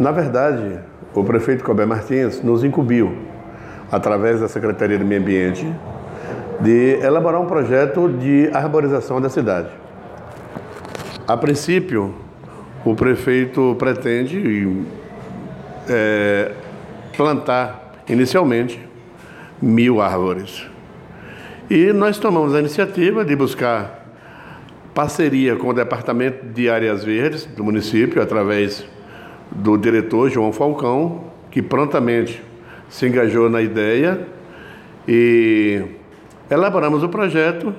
Na verdade, o prefeito Cobé Martins nos incumbiu, através da Secretaria do Meio Ambiente, de elaborar um projeto de arborização da cidade. A princípio, o prefeito pretende é, plantar inicialmente mil árvores. E nós tomamos a iniciativa de buscar parceria com o Departamento de Áreas Verdes do município, através do diretor João Falcão, que prontamente se engajou na ideia e elaboramos o projeto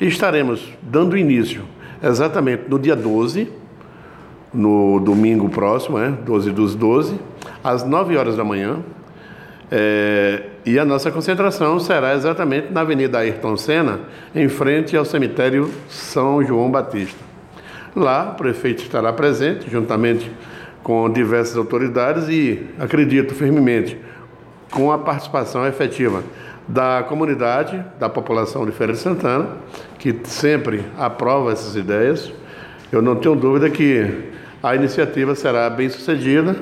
e estaremos dando início exatamente no dia 12, no domingo próximo, é, 12 dos 12, às 9 horas da manhã. É, e a nossa concentração será exatamente na Avenida Ayrton Senna, em frente ao cemitério São João Batista. Lá, o prefeito estará presente, juntamente com diversas autoridades e, acredito firmemente, com a participação efetiva da comunidade, da população de Feira de Santana, que sempre aprova essas ideias. Eu não tenho dúvida que a iniciativa será bem sucedida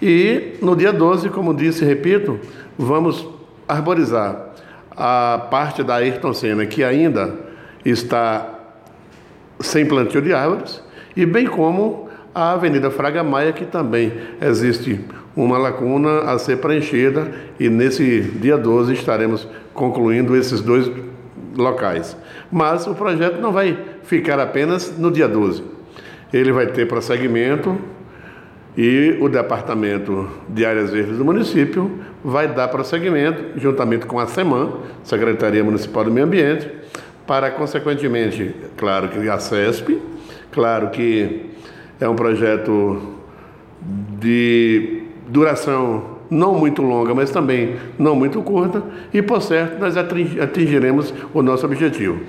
e no dia 12, como disse e repito, vamos arborizar a parte da Ayrton Senna que ainda está sem plantio de árvores e bem como a Avenida Fraga Maia, que também existe uma lacuna a ser preenchida e nesse dia 12 estaremos concluindo esses dois locais. Mas o projeto não vai ficar apenas no dia 12. Ele vai ter prosseguimento e o Departamento de Áreas Verdes do município vai dar prosseguimento, juntamente com a SEMAN, Secretaria Municipal do Meio Ambiente, para, consequentemente, claro que a CESP, claro que é um projeto de duração não muito longa, mas também não muito curta, e por certo nós atingiremos o nosso objetivo.